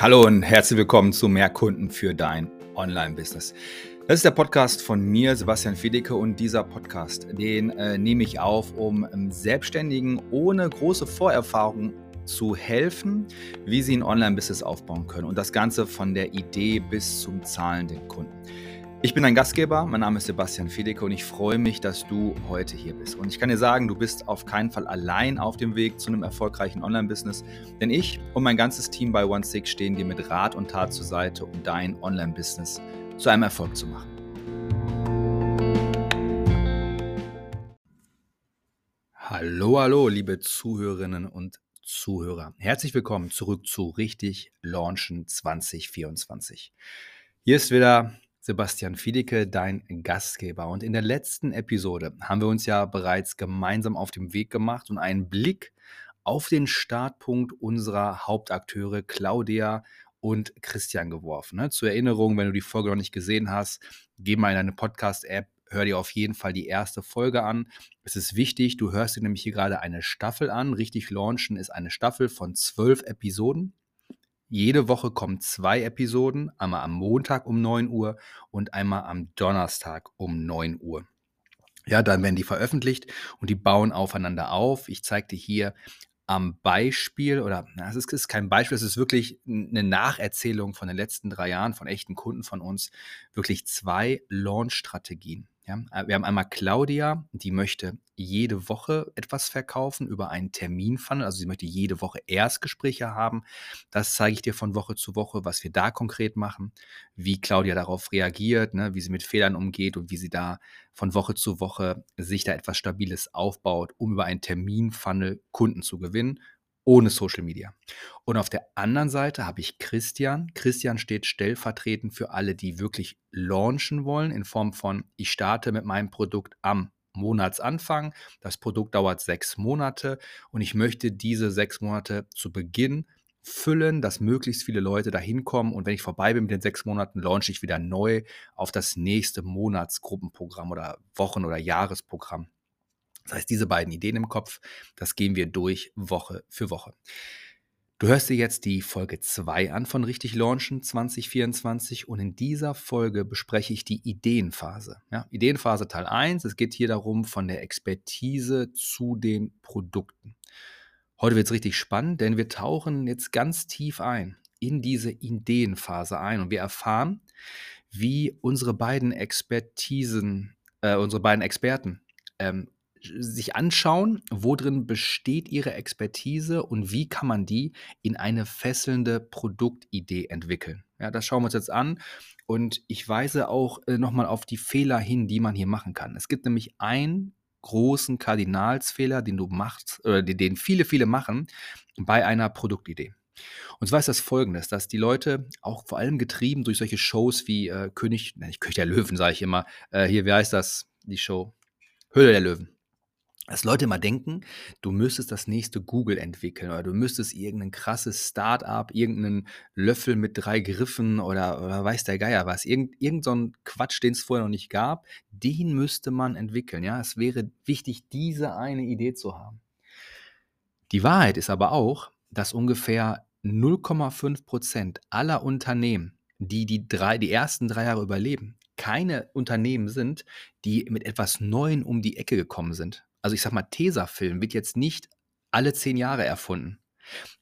Hallo und herzlich willkommen zu Mehr Kunden für dein Online-Business. Das ist der Podcast von mir, Sebastian Fiedecke, und dieser Podcast, den äh, nehme ich auf, um ähm, Selbstständigen ohne große Vorerfahrung zu helfen, wie sie ein Online-Business aufbauen können. Und das Ganze von der Idee bis zum zahlenden Kunden. Ich bin dein Gastgeber, mein Name ist Sebastian Fiedecke und ich freue mich, dass du heute hier bist. Und ich kann dir sagen, du bist auf keinen Fall allein auf dem Weg zu einem erfolgreichen Online-Business, denn ich und mein ganzes Team bei OneSix stehen dir mit Rat und Tat zur Seite, um dein Online-Business zu einem Erfolg zu machen. Hallo, hallo, liebe Zuhörerinnen und Zuhörer. Herzlich willkommen zurück zu Richtig Launchen 2024. Hier ist wieder Sebastian Fiedecke, dein Gastgeber. Und in der letzten Episode haben wir uns ja bereits gemeinsam auf den Weg gemacht und einen Blick auf den Startpunkt unserer Hauptakteure Claudia und Christian geworfen. Ne? Zur Erinnerung, wenn du die Folge noch nicht gesehen hast, geh mal in deine Podcast-App, hör dir auf jeden Fall die erste Folge an. Es ist wichtig, du hörst dir nämlich hier gerade eine Staffel an. Richtig launchen ist eine Staffel von zwölf Episoden. Jede Woche kommen zwei Episoden, einmal am Montag um 9 Uhr und einmal am Donnerstag um 9 Uhr. Ja, dann werden die veröffentlicht und die bauen aufeinander auf. Ich zeige dir hier am Beispiel, oder es ist kein Beispiel, es ist wirklich eine Nacherzählung von den letzten drei Jahren von echten Kunden von uns, wirklich zwei Launch-Strategien. Ja, äh, wir haben einmal Claudia, die möchte jede Woche etwas verkaufen über einen Terminfunnel. Also sie möchte jede Woche Erstgespräche haben. Das zeige ich dir von Woche zu Woche, was wir da konkret machen, wie Claudia darauf reagiert, ne, wie sie mit Fehlern umgeht und wie sie da von Woche zu Woche sich da etwas Stabiles aufbaut, um über einen Terminfunnel Kunden zu gewinnen ohne Social Media. Und auf der anderen Seite habe ich Christian. Christian steht stellvertretend für alle, die wirklich launchen wollen, in Form von, ich starte mit meinem Produkt am Monatsanfang. Das Produkt dauert sechs Monate und ich möchte diese sechs Monate zu Beginn füllen, dass möglichst viele Leute dahin kommen und wenn ich vorbei bin mit den sechs Monaten, launche ich wieder neu auf das nächste Monatsgruppenprogramm oder Wochen- oder Jahresprogramm. Das heißt, diese beiden Ideen im Kopf, das gehen wir durch Woche für Woche. Du hörst dir jetzt die Folge 2 an von Richtig Launchen 2024 und in dieser Folge bespreche ich die Ideenphase. Ja, Ideenphase Teil 1, es geht hier darum von der Expertise zu den Produkten. Heute wird es richtig spannend, denn wir tauchen jetzt ganz tief ein in diese Ideenphase ein und wir erfahren, wie unsere beiden Expertisen, äh, unsere beiden Experten ähm, sich anschauen, wo drin besteht ihre Expertise und wie kann man die in eine fesselnde Produktidee entwickeln. Ja, das schauen wir uns jetzt an und ich weise auch äh, nochmal auf die Fehler hin, die man hier machen kann. Es gibt nämlich einen großen Kardinalsfehler, den du machst, oder den viele, viele machen bei einer Produktidee. Und zwar ist das folgendes, dass die Leute auch vor allem getrieben durch solche Shows wie äh, König, nicht König der Löwen, sage ich immer, äh, hier, wie heißt das, die Show? Höhle der Löwen dass Leute immer denken, du müsstest das nächste Google entwickeln oder du müsstest irgendein krasses Start-up, irgendeinen Löffel mit drei Griffen oder, oder weiß der Geier was, irgend, irgend so ein Quatsch, den es vorher noch nicht gab, den müsste man entwickeln. Ja, es wäre wichtig, diese eine Idee zu haben. Die Wahrheit ist aber auch, dass ungefähr 0,5 Prozent aller Unternehmen, die die, drei, die ersten drei Jahre überleben, keine Unternehmen sind, die mit etwas Neuem um die Ecke gekommen sind also ich sag mal, Tesafilm wird jetzt nicht alle zehn Jahre erfunden.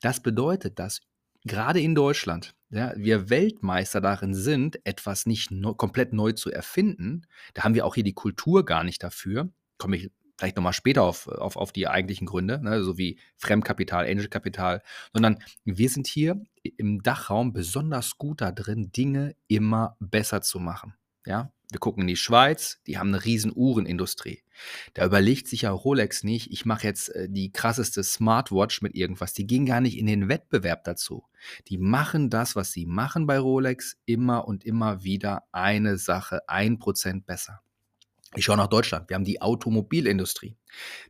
Das bedeutet, dass gerade in Deutschland ja, wir Weltmeister darin sind, etwas nicht no, komplett neu zu erfinden. Da haben wir auch hier die Kultur gar nicht dafür. Komme ich vielleicht nochmal später auf, auf, auf die eigentlichen Gründe, ne, so wie Fremdkapital, Angelkapital, sondern wir sind hier im Dachraum besonders gut da drin, Dinge immer besser zu machen. Ja, wir gucken in die Schweiz, die haben eine riesen Uhrenindustrie. Da überlegt sich ja Rolex nicht, ich mache jetzt äh, die krasseste Smartwatch mit irgendwas. Die gehen gar nicht in den Wettbewerb dazu. Die machen das, was sie machen bei Rolex, immer und immer wieder eine Sache, ein Prozent besser. Ich schaue nach Deutschland. Wir haben die Automobilindustrie.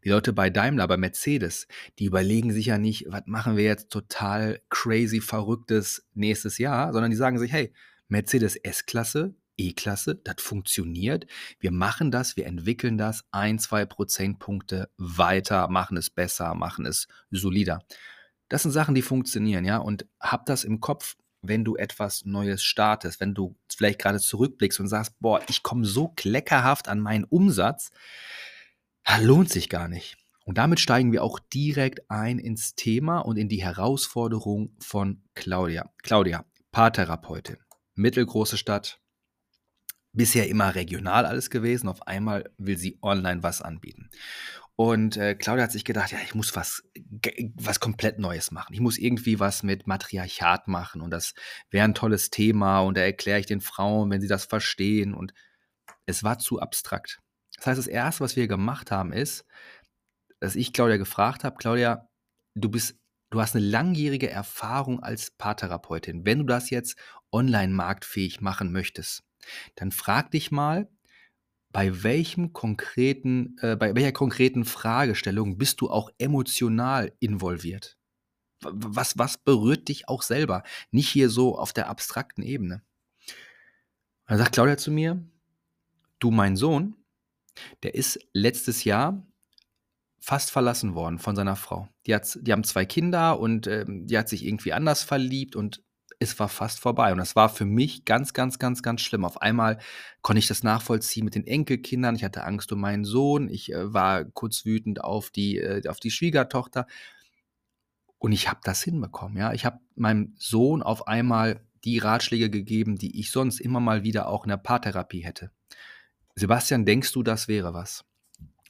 Die Leute bei Daimler, bei Mercedes, die überlegen sich ja nicht, was machen wir jetzt total crazy verrücktes nächstes Jahr, sondern die sagen sich, hey, Mercedes S-Klasse, E-Klasse, das funktioniert. Wir machen das, wir entwickeln das ein, zwei Prozentpunkte weiter, machen es besser, machen es solider. Das sind Sachen, die funktionieren, ja, und hab das im Kopf. wenn du etwas Neues startest, wenn du vielleicht gerade zurückblickst und sagst, boah, ich komme so kleckerhaft an meinen Umsatz, lohnt sich gar nicht. Und damit steigen wir auch direkt ein ins Thema und in die Herausforderung von Claudia. Claudia, Paartherapeutin, mittelgroße Stadt, bisher immer regional alles gewesen. Auf einmal will sie online was anbieten. Und äh, Claudia hat sich gedacht, ja, ich muss was, was komplett Neues machen. Ich muss irgendwie was mit Matriarchat machen und das wäre ein tolles Thema und da erkläre ich den Frauen, wenn sie das verstehen. Und es war zu abstrakt. Das heißt, das Erste, was wir gemacht haben, ist, dass ich Claudia gefragt habe, Claudia, du bist, du hast eine langjährige Erfahrung als Paartherapeutin. Wenn du das jetzt online marktfähig machen möchtest, dann frag dich mal, bei welchem konkreten, äh, bei welcher konkreten Fragestellung bist du auch emotional involviert? Was, was berührt dich auch selber? Nicht hier so auf der abstrakten Ebene. Dann sagt Claudia zu mir, du mein Sohn, der ist letztes Jahr fast verlassen worden von seiner Frau. Die, hat, die haben zwei Kinder und äh, die hat sich irgendwie anders verliebt und es war fast vorbei. Und das war für mich ganz, ganz, ganz, ganz schlimm. Auf einmal konnte ich das nachvollziehen mit den Enkelkindern. Ich hatte Angst um meinen Sohn. Ich äh, war kurz wütend auf die, äh, auf die Schwiegertochter. Und ich habe das hinbekommen. Ja? Ich habe meinem Sohn auf einmal die Ratschläge gegeben, die ich sonst immer mal wieder auch in der Paartherapie hätte. Sebastian, denkst du, das wäre was?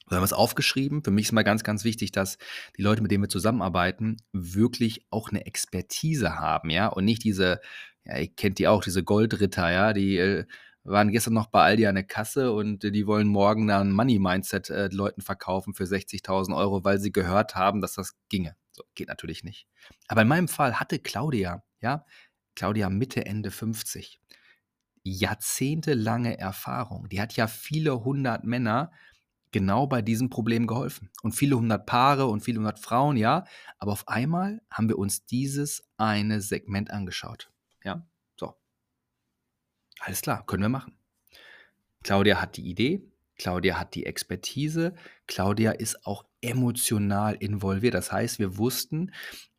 Wir haben es aufgeschrieben. Für mich ist mal ganz, ganz wichtig, dass die Leute, mit denen wir zusammenarbeiten, wirklich auch eine Expertise haben, ja, und nicht diese, ja, ihr kennt die auch, diese Goldritter, ja, die äh, waren gestern noch bei Aldi an der Kasse und äh, die wollen morgen dann Money-Mindset äh, Leuten verkaufen für 60.000 Euro, weil sie gehört haben, dass das ginge. So, geht natürlich nicht. Aber in meinem Fall hatte Claudia, ja, Claudia Mitte, Ende 50, jahrzehntelange Erfahrung. Die hat ja viele hundert Männer genau bei diesem Problem geholfen. Und viele hundert Paare und viele hundert Frauen, ja. Aber auf einmal haben wir uns dieses eine Segment angeschaut. Ja, so. Alles klar, können wir machen. Claudia hat die Idee, Claudia hat die Expertise, Claudia ist auch emotional involviert. Das heißt, wir wussten,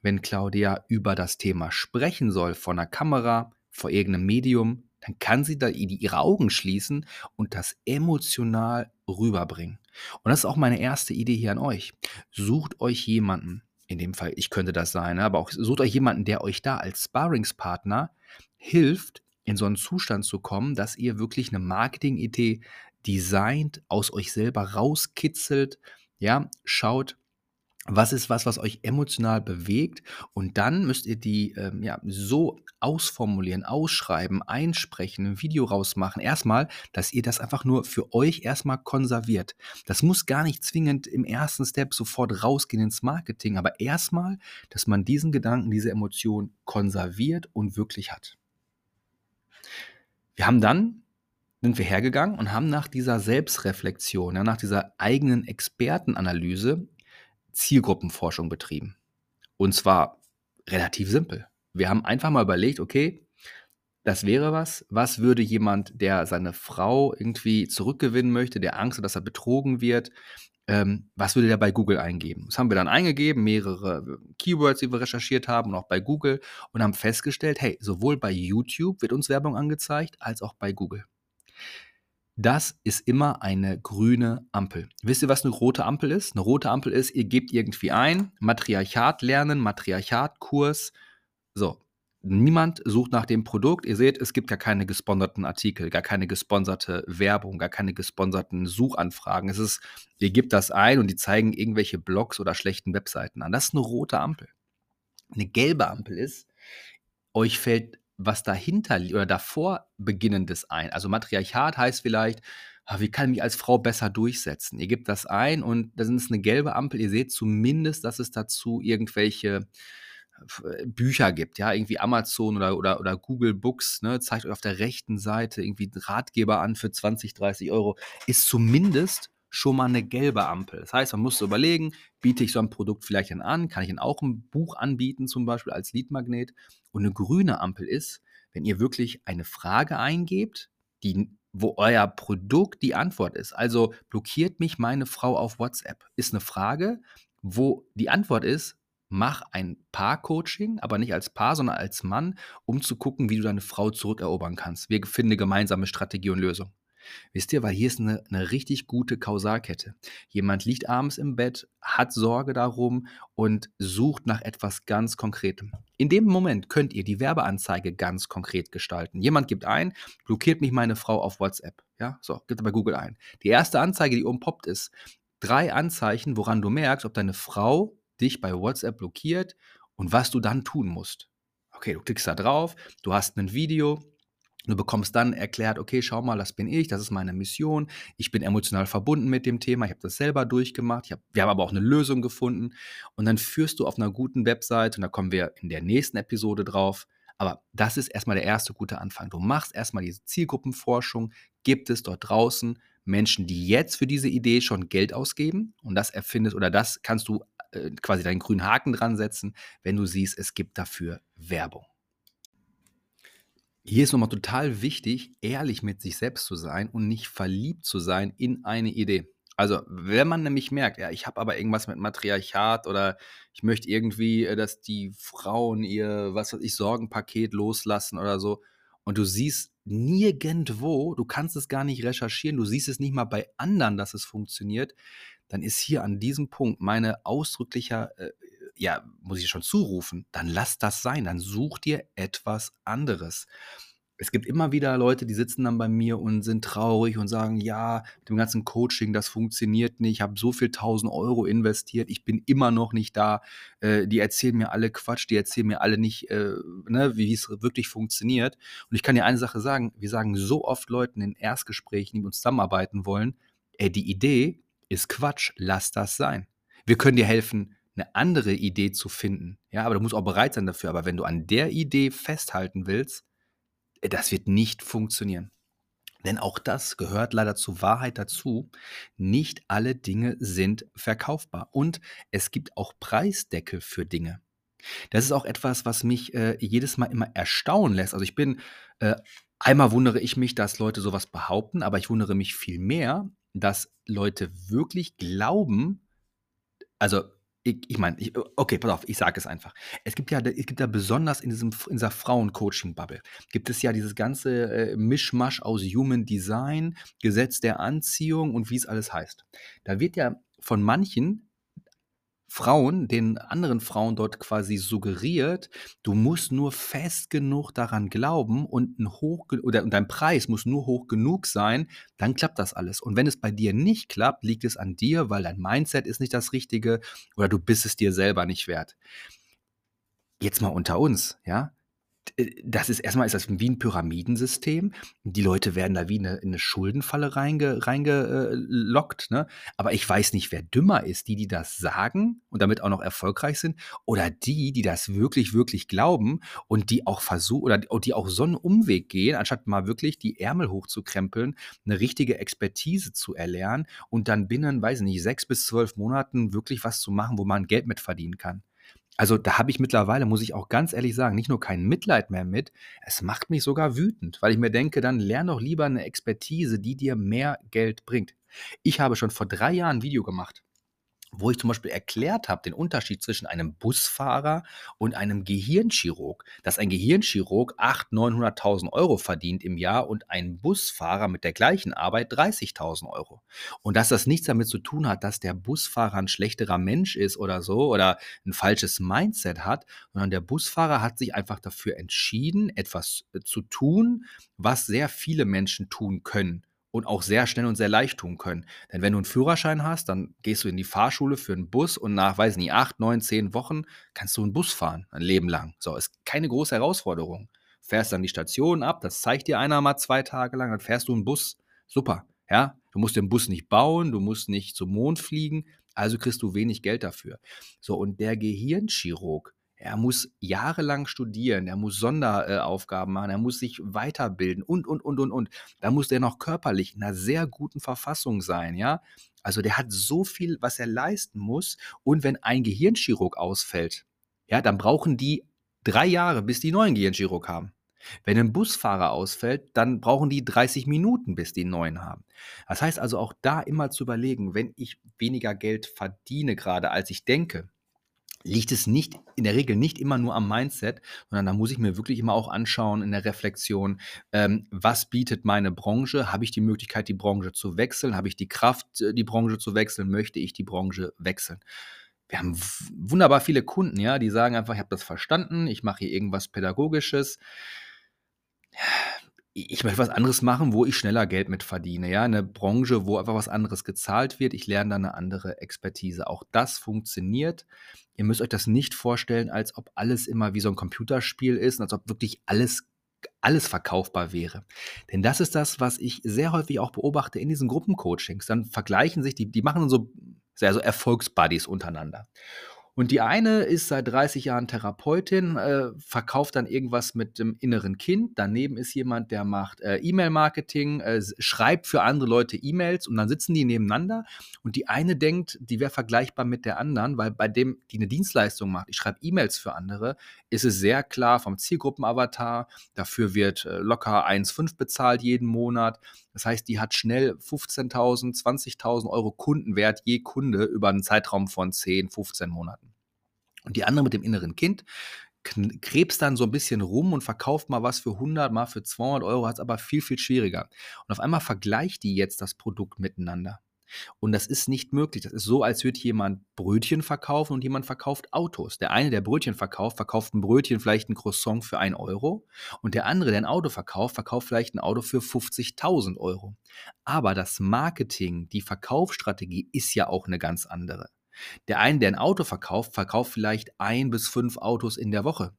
wenn Claudia über das Thema sprechen soll, vor einer Kamera, vor irgendeinem Medium, dann kann sie da ihre Augen schließen und das emotional rüberbringen. Und das ist auch meine erste Idee hier an euch. Sucht euch jemanden, in dem Fall, ich könnte das sein, ne, aber auch sucht euch jemanden, der euch da als Sparringspartner hilft, in so einen Zustand zu kommen, dass ihr wirklich eine Marketing-Idee designt, aus euch selber rauskitzelt, ja, schaut, was ist was, was euch emotional bewegt und dann müsst ihr die ähm, ja, so ausformulieren, ausschreiben, einsprechen, ein Video rausmachen. Erstmal, dass ihr das einfach nur für euch erstmal konserviert. Das muss gar nicht zwingend im ersten Step sofort rausgehen ins Marketing, aber erstmal, dass man diesen Gedanken, diese Emotion konserviert und wirklich hat. Wir haben dann sind wir hergegangen und haben nach dieser Selbstreflexion, ja, nach dieser eigenen Expertenanalyse Zielgruppenforschung betrieben. Und zwar relativ simpel. Wir haben einfach mal überlegt, okay, das wäre was. Was würde jemand, der seine Frau irgendwie zurückgewinnen möchte, der Angst hat, dass er betrogen wird, ähm, was würde der bei Google eingeben? Das haben wir dann eingegeben, mehrere Keywords, die wir recherchiert haben, und auch bei Google und haben festgestellt, hey, sowohl bei YouTube wird uns Werbung angezeigt, als auch bei Google. Das ist immer eine grüne Ampel. Wisst ihr, was eine rote Ampel ist? Eine rote Ampel ist, ihr gebt irgendwie ein, Matriarchat lernen, Matriarchat-Kurs. So, niemand sucht nach dem Produkt. Ihr seht, es gibt gar keine gesponserten Artikel, gar keine gesponserte Werbung, gar keine gesponserten Suchanfragen. Es ist, ihr gebt das ein und die zeigen irgendwelche Blogs oder schlechten Webseiten an. Das ist eine rote Ampel. Eine gelbe Ampel ist, euch fällt was dahinter oder davor Beginnendes ein. Also Matriarchat heißt vielleicht, ah, wie kann ich mich als Frau besser durchsetzen? Ihr gebt das ein und da ist eine gelbe Ampel. Ihr seht zumindest, dass es dazu irgendwelche Bücher gibt, ja, irgendwie Amazon oder, oder, oder Google Books, ne, zeigt euch auf der rechten Seite irgendwie Ratgeber an für 20, 30 Euro, ist zumindest schon mal eine gelbe Ampel. Das heißt, man muss überlegen, biete ich so ein Produkt vielleicht dann an, kann ich dann auch ein Buch anbieten, zum Beispiel als Leadmagnet. Und eine grüne Ampel ist, wenn ihr wirklich eine Frage eingebt, die, wo euer Produkt die Antwort ist. Also blockiert mich meine Frau auf WhatsApp, ist eine Frage, wo die Antwort ist, mach ein Paar-Coaching, aber nicht als Paar, sondern als Mann, um zu gucken, wie du deine Frau zurückerobern kannst. Wir finden eine gemeinsame Strategie und Lösung. Wisst ihr, weil hier ist eine, eine richtig gute Kausalkette. Jemand liegt abends im Bett, hat Sorge darum und sucht nach etwas ganz Konkretem. In dem Moment könnt ihr die Werbeanzeige ganz konkret gestalten. Jemand gibt ein, blockiert mich meine Frau auf WhatsApp. Ja, so, gibt bei Google ein. Die erste Anzeige, die oben poppt, ist drei Anzeichen, woran du merkst, ob deine Frau dich bei WhatsApp blockiert und was du dann tun musst. Okay, du klickst da drauf, du hast ein Video, Du bekommst dann erklärt, okay, schau mal, das bin ich, das ist meine Mission, ich bin emotional verbunden mit dem Thema, ich habe das selber durchgemacht, hab, wir haben aber auch eine Lösung gefunden und dann führst du auf einer guten Website und da kommen wir in der nächsten Episode drauf. Aber das ist erstmal der erste gute Anfang. Du machst erstmal diese Zielgruppenforschung, gibt es dort draußen Menschen, die jetzt für diese Idee schon Geld ausgeben und das erfindest oder das kannst du äh, quasi deinen grünen Haken dran setzen, wenn du siehst, es gibt dafür Werbung. Hier ist nochmal total wichtig, ehrlich mit sich selbst zu sein und nicht verliebt zu sein in eine Idee. Also, wenn man nämlich merkt, ja, ich habe aber irgendwas mit Matriarchat oder ich möchte irgendwie, äh, dass die Frauen ihr, was weiß ich, Sorgenpaket loslassen oder so und du siehst nirgendwo, du kannst es gar nicht recherchieren, du siehst es nicht mal bei anderen, dass es funktioniert, dann ist hier an diesem Punkt meine ausdrücklicher, äh, ja, muss ich schon zurufen, dann lass das sein, dann such dir etwas anderes. Es gibt immer wieder Leute, die sitzen dann bei mir und sind traurig und sagen, ja, mit dem ganzen Coaching, das funktioniert nicht, ich habe so viel tausend Euro investiert, ich bin immer noch nicht da, äh, die erzählen mir alle Quatsch, die erzählen mir alle nicht, äh, ne, wie es wirklich funktioniert. Und ich kann dir eine Sache sagen, wir sagen so oft Leuten in Erstgesprächen, die mit uns zusammenarbeiten wollen, ey, die Idee ist Quatsch, lass das sein. Wir können dir helfen, eine andere Idee zu finden. Ja, aber du musst auch bereit sein dafür. Aber wenn du an der Idee festhalten willst, äh, das wird nicht funktionieren. Denn auch das gehört leider zur Wahrheit dazu. Nicht alle Dinge sind verkaufbar. Und es gibt auch Preisdeckel für Dinge. Das ist auch etwas, was mich äh, jedes Mal immer erstaunen lässt. Also ich bin, äh, einmal wundere ich mich, dass Leute sowas behaupten, aber ich wundere mich viel mehr, dass Leute wirklich glauben, also ich, ich meine, okay, pass auf, ich sage es einfach. Es gibt ja, es gibt ja besonders in, diesem, in dieser Frauen-Coaching-Bubble, gibt es ja dieses ganze äh, Mischmasch aus Human Design, Gesetz der Anziehung und wie es alles heißt. Da wird ja von manchen Frauen, den anderen Frauen dort quasi suggeriert, du musst nur fest genug daran glauben und ein hoch oder dein Preis muss nur hoch genug sein, dann klappt das alles. Und wenn es bei dir nicht klappt, liegt es an dir, weil dein Mindset ist nicht das richtige oder du bist es dir selber nicht wert. Jetzt mal unter uns, ja? Äh, das ist erstmal ist das wie ein Pyramidensystem. Die Leute werden da wie eine, in eine Schuldenfalle reingelockt, reinge, ne? Aber ich weiß nicht, wer dümmer ist, die, die das sagen und damit auch noch erfolgreich sind, oder die, die das wirklich, wirklich glauben und die auch versuchen, oder die auch so einen Umweg gehen, anstatt mal wirklich die Ärmel hochzukrempeln, eine richtige Expertise zu erlernen und dann binnen, weiß ich nicht, sechs bis zwölf Monaten wirklich was zu machen, wo man Geld mit verdienen kann. Also da habe ich mittlerweile, muss ich auch ganz ehrlich sagen, nicht nur kein Mitleid mehr mit, es macht mich sogar wütend, weil ich mir denke, dann lern doch lieber eine Expertise, die dir mehr Geld bringt. Ich habe schon vor drei Jahren ein Video gemacht wo ich zum Beispiel erklärt habe, den Unterschied zwischen einem Busfahrer und einem Gehirnchirurg, dass ein Gehirnchirurg 800.000, 900.000 Euro verdient im Jahr und ein Busfahrer mit der gleichen Arbeit 30.000 Euro. Und dass das nichts damit zu tun hat, dass der Busfahrer ein schlechterer Mensch ist oder so oder ein falsches Mindset hat, sondern der Busfahrer hat sich einfach dafür entschieden, etwas äh, zu tun, was sehr viele Menschen tun können und auch sehr schnell und sehr leicht tun können. Denn wenn du einen Führerschein hast, dann gehst du in die Fahrschule für einen Bus und nach, weiß nicht, acht, neun, zehn Wochen kannst du einen Bus fahren, ein Leben lang. So, ist keine große Herausforderung. Fährst dann die Station ab, das zeigt dir einer mal zwei Tage lang, dann fährst du einen Bus. Super, ja. Du musst den Bus nicht bauen, du musst nicht zum Mond fliegen, also kriegst du wenig Geld dafür. So, und der Gehirnchirurg, er muss jahrelang studieren, er muss Sonderaufgaben machen, er muss sich weiterbilden und, und, und, und, und. Da muss der noch körperlich in einer sehr guten Verfassung sein, ja. Also der hat so viel, was er leisten muss. Und wenn ein Gehirnchirurg ausfällt, ja, dann brauchen die drei Jahre, bis die neuen Gehirnchirurg haben. Wenn ein Busfahrer ausfällt, dann brauchen die 30 Minuten, bis die einen neuen haben. Das heißt also auch da immer zu überlegen, wenn ich weniger Geld verdiene gerade, als ich denke, liegt es nicht in der Regel nicht immer nur am Mindset, sondern da muss ich mir wirklich immer auch anschauen in der Reflexion, ähm, was bietet meine Branche? Habe ich die Möglichkeit, die Branche zu wechseln? Habe ich die Kraft, äh, die Branche zu wechseln? Möchte ich die Branche wechseln? Wir haben wunderbar viele Kunden, ja, die sagen einfach, ich habe das verstanden, ich mache hier irgendwas Pädagogisches ich möchte was anderes machen, wo ich schneller Geld mit verdiene, ja, eine Branche, wo einfach was anderes gezahlt wird. Ich lerne da eine andere Expertise. Auch das funktioniert. Ihr müsst euch das nicht vorstellen, als ob alles immer wie so ein Computerspiel ist und als ob wirklich alles alles verkaufbar wäre. Denn das ist das, was ich sehr häufig auch beobachte in diesen Gruppencoachings. Dann vergleichen sich die, die machen so, so Erfolgsbuddies untereinander. Und die eine ist seit 30 Jahren Therapeutin, äh, verkauft dann irgendwas mit dem inneren Kind. Daneben ist jemand, der macht äh, E-Mail-Marketing, äh, schreibt für andere Leute E-Mails und dann sitzen die nebeneinander. Und die eine denkt, die wäre vergleichbar mit der anderen, weil bei dem, die eine Dienstleistung macht, ich schreibe E-Mails für andere, ist es sehr klar vom Zielgruppenavatar. Dafür wird äh, locker 1,5 bezahlt jeden Monat. Das heißt, die hat schnell 15.000, 20.000 Euro Kundenwert je Kunde über einen Zeitraum von 10, 15 Monaten. Und die andere mit dem inneren Kind krebst dann so ein bisschen rum und verkauft mal was für 100, mal für 200 Euro, hat es aber viel, viel schwieriger. Und auf einmal vergleicht die jetzt das Produkt miteinander. Und das ist nicht möglich. Das ist so, als würde jemand Brötchen verkaufen und jemand verkauft Autos. Der eine, der Brötchen verkauft, verkauft ein Brötchen, vielleicht ein Croissant für 1 Euro. Und der andere, der ein Auto verkauft, verkauft vielleicht ein Auto für 50.000 Euro. Aber das Marketing, die Verkaufsstrategie ist ja auch eine ganz andere. Der eine, der ein Auto verkauft, verkauft vielleicht ein bis fünf Autos in der Woche.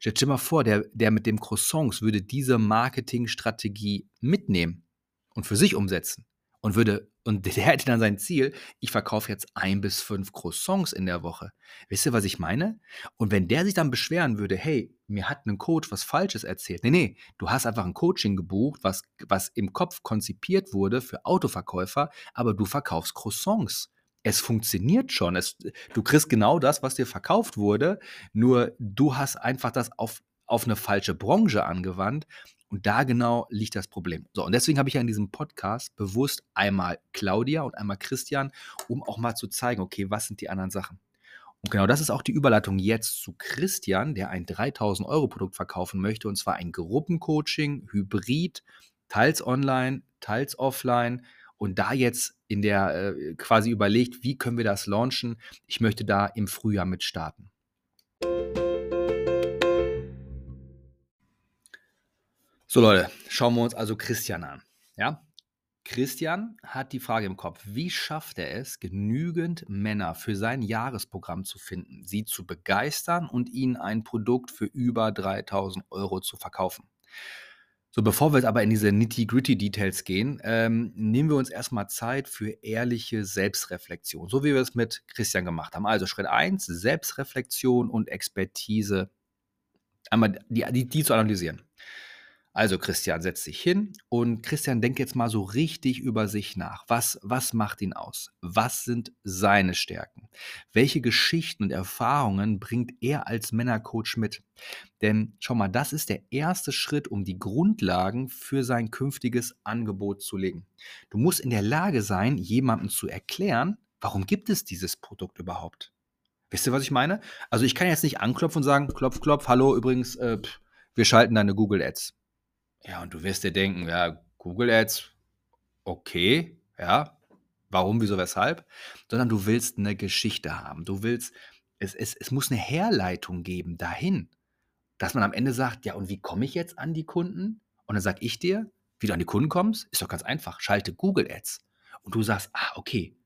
Stell dir mal vor, der, der mit dem Croissants würde diese Marketingstrategie mitnehmen und für sich umsetzen und würde und der hätte dann sein Ziel, ich verkaufe jetzt ein bis fünf Croissants in der Woche. Wisst ihr, was ich meine? Und wenn der sich dann beschweren würde, hey, mir hat ein Coach was Falsches erzählt. Nee, nee, du hast einfach ein Coaching gebucht, was, was im Kopf konzipiert wurde für Autoverkäufer, aber du verkaufst Croissants. Es funktioniert schon. Es, du kriegst genau das, was dir verkauft wurde, nur du hast einfach das auf, auf eine falsche Branche angewandt und da genau liegt das Problem. So, und deswegen habe ich ja in diesem Podcast bewusst einmal Claudia und einmal Christian, um auch mal zu zeigen, okay, was sind die anderen Sachen. Und genau das ist auch die Überleitung jetzt zu Christian, der ein 3000 Euro Produkt verkaufen möchte, und zwar ein Gruppencoaching, Hybrid, teils online, teils offline. Und da jetzt in der äh, quasi überlegt, wie können wir das launchen. Ich möchte da im Frühjahr mit starten. So Leute, schauen wir uns also Christian an. Ja? Christian hat die Frage im Kopf, wie schafft er es, genügend Männer für sein Jahresprogramm zu finden, sie zu begeistern und ihnen ein Produkt für über 3000 Euro zu verkaufen? So, bevor wir jetzt aber in diese nitty-gritty-Details gehen, ähm, nehmen wir uns erstmal Zeit für ehrliche Selbstreflexion, so wie wir es mit Christian gemacht haben. Also Schritt 1, Selbstreflexion und Expertise, einmal die, die, die zu analysieren. Also Christian setzt sich hin und Christian denkt jetzt mal so richtig über sich nach. Was, was macht ihn aus? Was sind seine Stärken? Welche Geschichten und Erfahrungen bringt er als Männercoach mit? Denn schau mal, das ist der erste Schritt, um die Grundlagen für sein künftiges Angebot zu legen. Du musst in der Lage sein, jemandem zu erklären, warum gibt es dieses Produkt überhaupt? Wisst ihr, was ich meine? Also ich kann jetzt nicht anklopfen und sagen, klopf, klopf, hallo, übrigens, äh, wir schalten deine Google Ads. Ja, und du wirst dir denken, ja, Google Ads, okay, ja, warum, wieso, weshalb? Sondern du willst eine Geschichte haben. Du willst, es, es, es muss eine Herleitung geben dahin, dass man am Ende sagt, ja, und wie komme ich jetzt an die Kunden? Und dann sage ich dir, wie du an die Kunden kommst, ist doch ganz einfach. Schalte Google Ads. Und du sagst, ah, okay.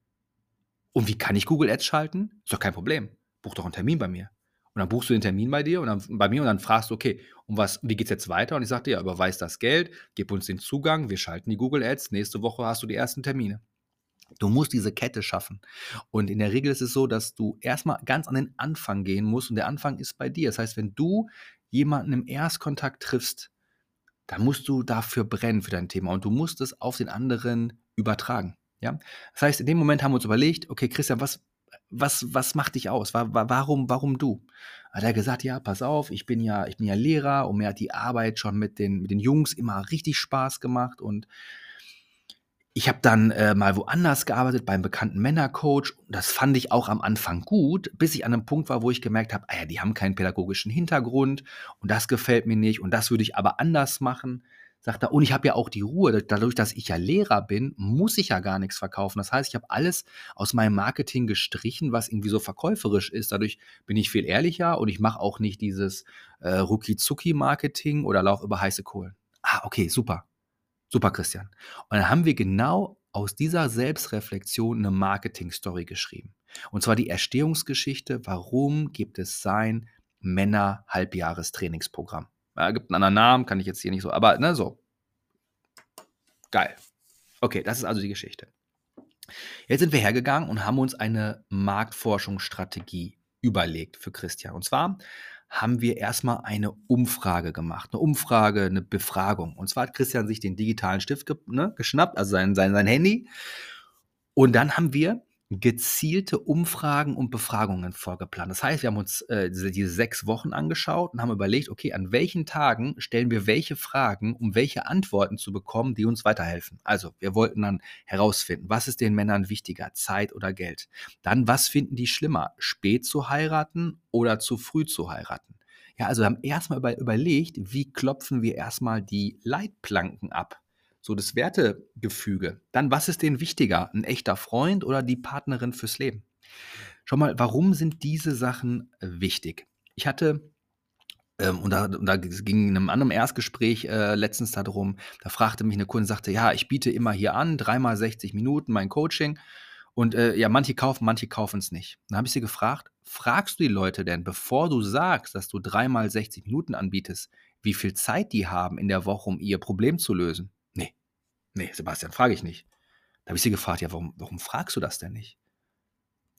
Und wie kann ich Google Ads schalten? Ist doch kein Problem. Buch doch einen Termin bei mir. Und dann buchst du den Termin bei dir und dann bei mir und dann fragst du, okay, um was, wie geht's jetzt weiter? Und ich sagte, ja, überweis das Geld, gib uns den Zugang, wir schalten die Google Ads, nächste Woche hast du die ersten Termine. Du musst diese Kette schaffen. Und in der Regel ist es so, dass du erstmal ganz an den Anfang gehen musst und der Anfang ist bei dir. Das heißt, wenn du jemanden im Erstkontakt triffst, dann musst du dafür brennen für dein Thema und du musst es auf den anderen übertragen. Ja? Das heißt, in dem Moment haben wir uns überlegt, okay, Christian, was, was, was macht dich aus? Warum, warum du? Hat er gesagt, ja, pass auf, ich bin ja, ich bin ja Lehrer und mir hat die Arbeit schon mit den, mit den Jungs immer richtig Spaß gemacht und ich habe dann äh, mal woanders gearbeitet, beim bekannten Männercoach. Das fand ich auch am Anfang gut, bis ich an einem Punkt war, wo ich gemerkt habe, ah ja, die haben keinen pädagogischen Hintergrund und das gefällt mir nicht und das würde ich aber anders machen. Sagt er, und ich habe ja auch die Ruhe, dadurch, dass ich ja Lehrer bin, muss ich ja gar nichts verkaufen. Das heißt, ich habe alles aus meinem Marketing gestrichen, was irgendwie so verkäuferisch ist. Dadurch bin ich viel ehrlicher und ich mache auch nicht dieses äh, Ruki-Zuki-Marketing oder laufe über heiße Kohlen. Ah, okay, super. Super, Christian. Und dann haben wir genau aus dieser Selbstreflexion eine Marketing-Story geschrieben. Und zwar die Erstehungsgeschichte, warum gibt es sein Männer-Halbjahres-Trainingsprogramm. Ja, gibt einen anderen Namen, kann ich jetzt hier nicht so, aber ne, so. Geil. Okay, das ist also die Geschichte. Jetzt sind wir hergegangen und haben uns eine Marktforschungsstrategie überlegt für Christian. Und zwar haben wir erstmal eine Umfrage gemacht. Eine Umfrage, eine Befragung. Und zwar hat Christian sich den digitalen Stift ge ne, geschnappt, also sein, sein, sein Handy. Und dann haben wir gezielte Umfragen und Befragungen vorgeplant. Das heißt, wir haben uns äh, diese, diese, sechs Wochen angeschaut und haben überlegt, okay, an welchen Tagen stellen wir welche Fragen, um welche Antworten zu bekommen, die uns weiterhelfen. Also, wir wollten dann herausfinden, was ist den Männern wichtiger, Zeit oder Geld? Dann, was finden die schlimmer, spät zu heiraten oder zu früh zu heiraten? Ja, also wir haben erstmal über, überlegt, wie klopfen wir erstmal die Leitplanken ab so das Wertegefüge. Dann, was ist denen wichtiger? Ein echter Freund oder die Partnerin fürs Leben? Schau mal, warum sind diese Sachen äh, wichtig? Ich hatte, ähm, und, da, und da ging in einem anderen Erstgespräch äh, letztens darum, da fragte mich eine Kundin, sagte, ja, ich biete immer hier an, dreimal 60 Minuten mein Coaching. Und äh, ja, manche kaufen, manche kaufen es nicht. Dann habe ich sie gefragt, fragst du die Leute denn, bevor du sagst, dass du dreimal 60 Minuten anbietest, wie viel Zeit die haben in der Woche, um ihr Problem zu lösen? Nee, Sebastian, frage ich nicht. Da habe ich sie gefragt, ja, warum, warum fragst du das denn nicht?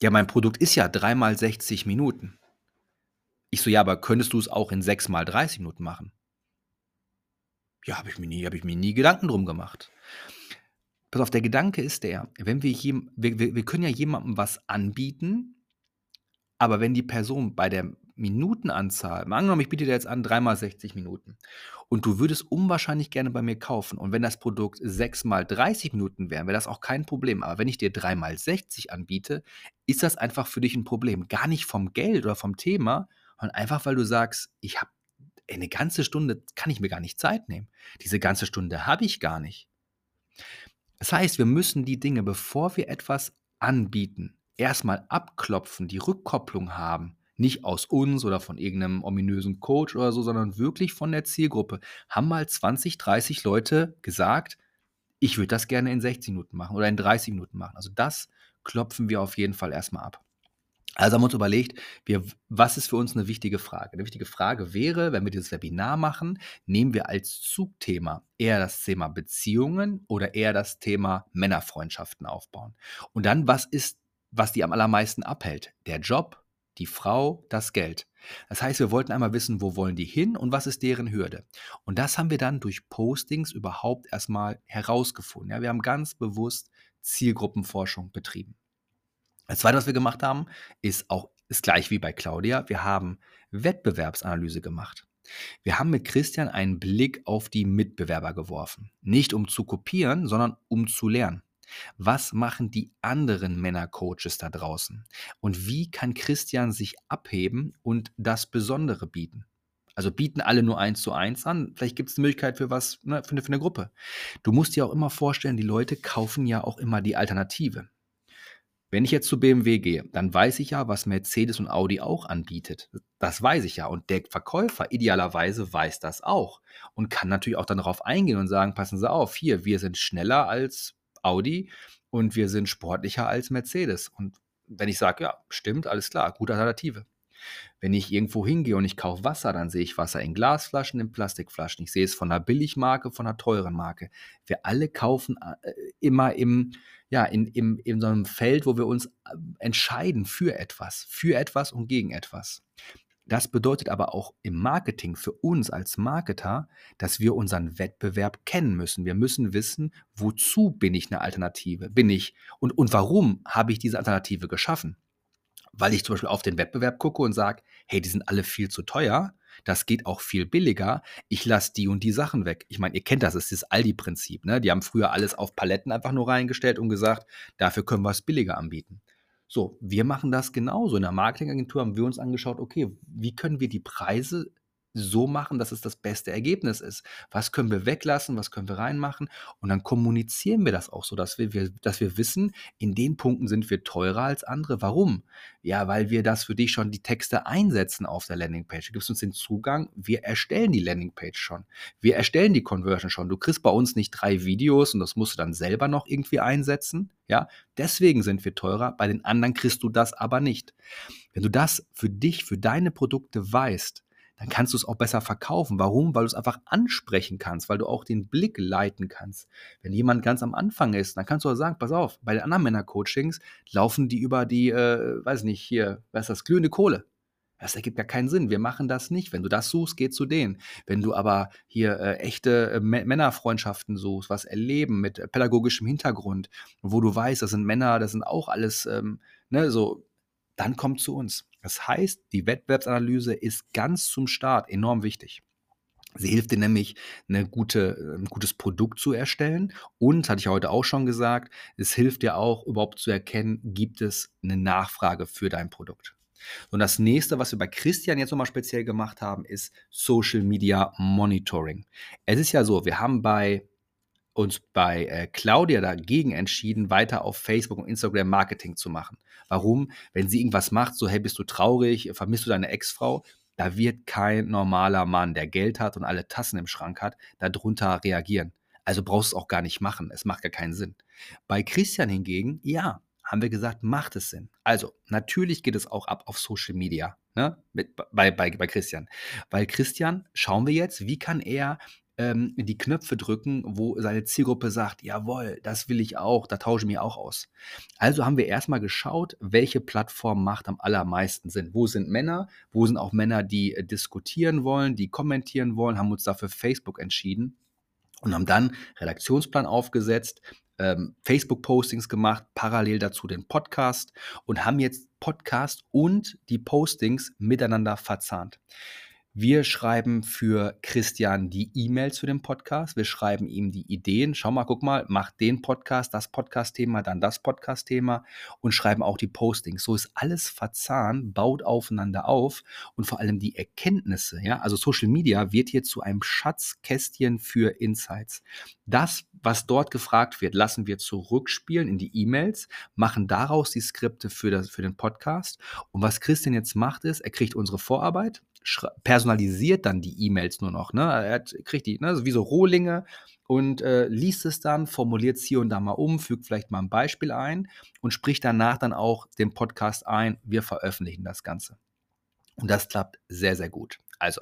Ja, mein Produkt ist ja dreimal 60 Minuten. Ich so, ja, aber könntest du es auch in sechsmal 30 Minuten machen? Ja, habe ich, mir nie, hab ich mir nie Gedanken drum gemacht. Pass auf, der Gedanke ist der, wenn wir, jem, wir, wir, wir können ja jemandem was anbieten, aber wenn die Person bei der Minutenanzahl, mal angenommen, ich biete dir jetzt an, dreimal 60 Minuten und du würdest unwahrscheinlich gerne bei mir kaufen und wenn das Produkt sechsmal 30 Minuten wäre, wäre das auch kein Problem. Aber wenn ich dir dreimal 60 anbiete, ist das einfach für dich ein Problem. Gar nicht vom Geld oder vom Thema, sondern einfach, weil du sagst, ich habe eine ganze Stunde, kann ich mir gar nicht Zeit nehmen. Diese ganze Stunde habe ich gar nicht. Das heißt, wir müssen die Dinge, bevor wir etwas anbieten, erstmal abklopfen, die Rückkopplung haben, nicht aus uns oder von irgendeinem ominösen Coach oder so, sondern wirklich von der Zielgruppe, haben mal 20, 30 Leute gesagt, ich würde das gerne in 60 Minuten machen oder in 30 Minuten machen. Also das klopfen wir auf jeden Fall erstmal ab. Also haben wir uns überlegt, wir, was ist für uns eine wichtige Frage? Eine wichtige Frage wäre, wenn wir dieses Webinar machen, nehmen wir als Zugthema eher das Thema Beziehungen oder eher das Thema Männerfreundschaften aufbauen. Und dann, was ist was die am allermeisten abhält. Der Job, die Frau, das Geld. Das heißt, wir wollten einmal wissen, wo wollen die hin und was ist deren Hürde. Und das haben wir dann durch Postings überhaupt erstmal herausgefunden. Ja, wir haben ganz bewusst Zielgruppenforschung betrieben. Das zweite, was wir gemacht haben, ist auch ist gleich wie bei Claudia. Wir haben Wettbewerbsanalyse gemacht. Wir haben mit Christian einen Blick auf die Mitbewerber geworfen. Nicht um zu kopieren, sondern um zu lernen. Was machen die anderen Männercoaches da draußen? Und wie kann Christian sich abheben und das Besondere bieten? Also bieten alle nur eins zu eins an. Vielleicht gibt es eine Möglichkeit für was, ne, für, eine, für eine Gruppe. Du musst dir auch immer vorstellen, die Leute kaufen ja auch immer die Alternative. Wenn ich jetzt zu BMW gehe, dann weiß ich ja, was Mercedes und Audi auch anbietet. Das weiß ich ja. Und der Verkäufer idealerweise weiß das auch und kann natürlich auch dann darauf eingehen und sagen, passen Sie auf, hier, wir sind schneller als Audi und wir sind sportlicher als Mercedes. Und wenn ich sage, ja, stimmt, alles klar, gute Alternative. Wenn ich irgendwo hingehe und ich kaufe Wasser, dann sehe ich Wasser in Glasflaschen, in Plastikflaschen. Ich sehe es von einer Billigmarke, von einer teuren Marke. Wir alle kaufen äh, immer im, ja, in, im, in so einem Feld, wo wir uns äh, entscheiden für etwas, für etwas und gegen etwas. Das bedeutet aber auch im Marketing für uns als Marketer, dass wir unseren Wettbewerb kennen müssen. Wir müssen wissen, wozu bin ich eine Alternative? Bin ich und, und warum habe ich diese Alternative geschaffen? Weil ich zum Beispiel auf den Wettbewerb gucke und sage, hey, die sind alle viel zu teuer. Das geht auch viel billiger. Ich lasse die und die Sachen weg. Ich meine, ihr kennt das, das ist das Aldi-Prinzip. Ne? Die haben früher alles auf Paletten einfach nur reingestellt und gesagt, dafür können wir es billiger anbieten. So, wir machen das genauso. In der Marketingagentur haben wir uns angeschaut, okay, wie können wir die Preise so machen, dass es das beste Ergebnis ist. Was können wir weglassen, was können wir reinmachen? Und dann kommunizieren wir das auch so, dass wir, wir, dass wir wissen, in den Punkten sind wir teurer als andere. Warum? Ja, weil wir das für dich schon die Texte einsetzen auf der Landingpage. Du gibst uns den Zugang, wir erstellen die Landingpage schon. Wir erstellen die Conversion schon. Du kriegst bei uns nicht drei Videos und das musst du dann selber noch irgendwie einsetzen. Ja, deswegen sind wir teurer. Bei den anderen kriegst du das aber nicht. Wenn du das für dich, für deine Produkte weißt, dann kannst du es auch besser verkaufen. Warum? Weil du es einfach ansprechen kannst, weil du auch den Blick leiten kannst. Wenn jemand ganz am Anfang ist, dann kannst du auch sagen, pass auf, bei den anderen Männer-Coachings laufen die über die, äh, weiß nicht, hier, was ist das, glühende Kohle. Das ergibt ja keinen Sinn. Wir machen das nicht. Wenn du das suchst, geh zu denen. Wenn du aber hier äh, echte äh, Männerfreundschaften suchst, was erleben mit pädagogischem Hintergrund, wo du weißt, das sind Männer, das sind auch alles, ähm, ne, so, dann komm zu uns. Das heißt, die Wettbewerbsanalyse ist ganz zum Start enorm wichtig. Sie hilft dir nämlich, eine gute, ein gutes Produkt zu erstellen. Und, hatte ich heute auch schon gesagt, es hilft dir auch überhaupt zu erkennen, gibt es eine Nachfrage für dein Produkt. Und das nächste, was wir bei Christian jetzt nochmal speziell gemacht haben, ist Social Media Monitoring. Es ist ja so, wir haben bei uns bei äh, Claudia dagegen entschieden, weiter auf Facebook und Instagram Marketing zu machen. Warum? Wenn sie irgendwas macht, so hey, bist du traurig, vermisst du deine Ex-Frau, da wird kein normaler Mann, der Geld hat und alle Tassen im Schrank hat, darunter reagieren. Also brauchst du es auch gar nicht machen. Es macht gar keinen Sinn. Bei Christian hingegen, ja, haben wir gesagt, macht es Sinn. Also, natürlich geht es auch ab auf Social Media, ne? Bei, bei, bei Christian. Weil Christian, schauen wir jetzt, wie kann er ähm, die Knöpfe drücken, wo seine Zielgruppe sagt, jawohl, das will ich auch, da tausche ich mich auch aus. Also haben wir erstmal geschaut, welche Plattform macht am allermeisten Sinn. Wo sind Männer? Wo sind auch Männer, die äh, diskutieren wollen, die kommentieren wollen, haben uns dafür Facebook entschieden und haben dann Redaktionsplan aufgesetzt, ähm, Facebook-Postings gemacht, parallel dazu den Podcast und haben jetzt Podcast und die Postings miteinander verzahnt. Wir schreiben für Christian die E-Mails zu dem Podcast. Wir schreiben ihm die Ideen. Schau mal, guck mal, mach den Podcast, das Podcast-Thema, dann das Podcast-Thema und schreiben auch die Postings. So ist alles verzahnt, baut aufeinander auf und vor allem die Erkenntnisse. Ja, also Social Media wird hier zu einem Schatzkästchen für Insights. Das, was dort gefragt wird, lassen wir zurückspielen in die E-Mails, machen daraus die Skripte für, das, für den Podcast. Und was Christian jetzt macht, ist, er kriegt unsere Vorarbeit personalisiert dann die E-Mails nur noch. Ne? Er hat, kriegt die, ne, wie so Rohlinge und äh, liest es dann, formuliert es hier und da mal um, fügt vielleicht mal ein Beispiel ein und spricht danach dann auch den Podcast ein. Wir veröffentlichen das Ganze. Und das klappt sehr, sehr gut. Also,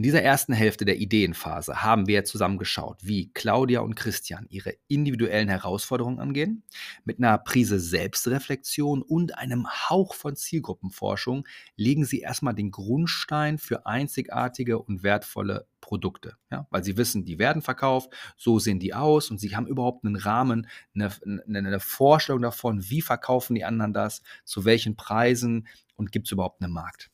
in dieser ersten Hälfte der Ideenphase haben wir zusammen geschaut, wie Claudia und Christian ihre individuellen Herausforderungen angehen. Mit einer Prise Selbstreflexion und einem Hauch von Zielgruppenforschung legen sie erstmal den Grundstein für einzigartige und wertvolle Produkte. Ja, weil sie wissen, die werden verkauft, so sehen die aus und sie haben überhaupt einen Rahmen, eine, eine Vorstellung davon, wie verkaufen die anderen das, zu welchen Preisen und gibt es überhaupt einen Markt.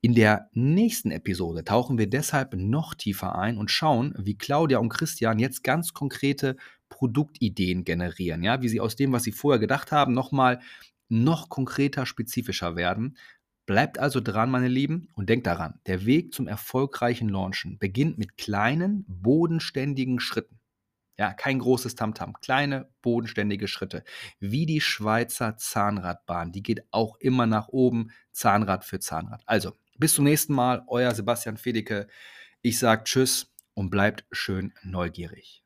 In der nächsten Episode tauchen wir deshalb noch tiefer ein und schauen, wie Claudia und Christian jetzt ganz konkrete Produktideen generieren, ja, wie sie aus dem, was sie vorher gedacht haben, nochmal noch konkreter, spezifischer werden. Bleibt also dran, meine Lieben, und denkt daran, der Weg zum erfolgreichen Launchen beginnt mit kleinen, bodenständigen Schritten. Ja, kein großes Tamtam, kleine, bodenständige Schritte. Wie die Schweizer Zahnradbahn. Die geht auch immer nach oben, Zahnrad für Zahnrad. Also, bis zum nächsten Mal, euer Sebastian Fedeke. Ich sage Tschüss und bleibt schön neugierig.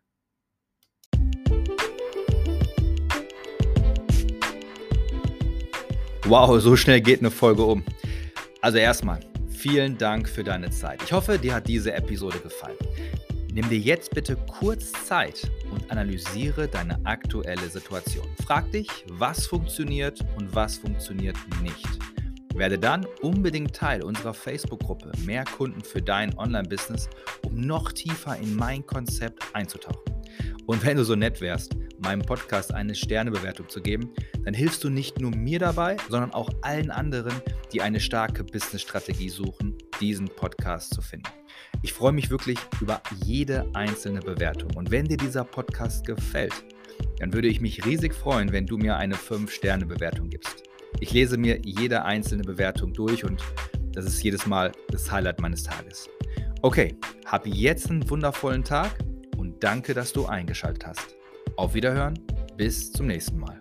Wow, so schnell geht eine Folge um. Also erstmal, vielen Dank für deine Zeit. Ich hoffe, dir hat diese Episode gefallen. Nimm dir jetzt bitte kurz Zeit und analysiere deine aktuelle Situation. Frag dich, was funktioniert und was funktioniert nicht. Werde dann unbedingt Teil unserer Facebook-Gruppe Mehr Kunden für dein Online-Business, um noch tiefer in mein Konzept einzutauchen. Und wenn du so nett wärst, meinem Podcast eine Sternebewertung zu geben, dann hilfst du nicht nur mir dabei, sondern auch allen anderen, die eine starke Business-Strategie suchen diesen Podcast zu finden. Ich freue mich wirklich über jede einzelne Bewertung. Und wenn dir dieser Podcast gefällt, dann würde ich mich riesig freuen, wenn du mir eine 5-Sterne-Bewertung gibst. Ich lese mir jede einzelne Bewertung durch und das ist jedes Mal das Highlight meines Tages. Okay, hab jetzt einen wundervollen Tag und danke, dass du eingeschaltet hast. Auf Wiederhören, bis zum nächsten Mal.